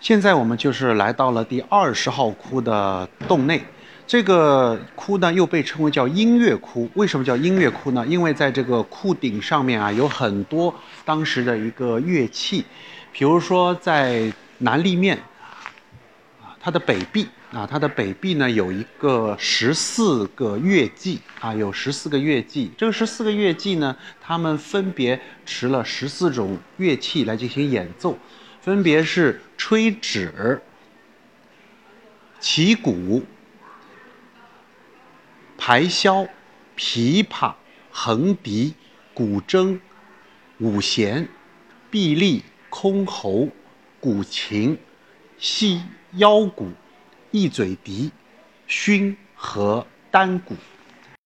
现在我们就是来到了第二十号窟的洞内，这个窟呢又被称为叫音乐窟。为什么叫音乐窟呢？因为在这个窟顶上面啊有很多当时的一个乐器，比如说在南立面啊，它的北壁啊，它的北壁呢有一个十四个乐伎啊，有十四个乐伎。这个十四个乐伎呢，他们分别持了十四种乐器来进行演奏。分别是吹指、旗鼓、排箫、琵琶、横笛、古筝、五弦、臂力、箜篌、古琴、西腰鼓、一嘴笛、埙和单鼓。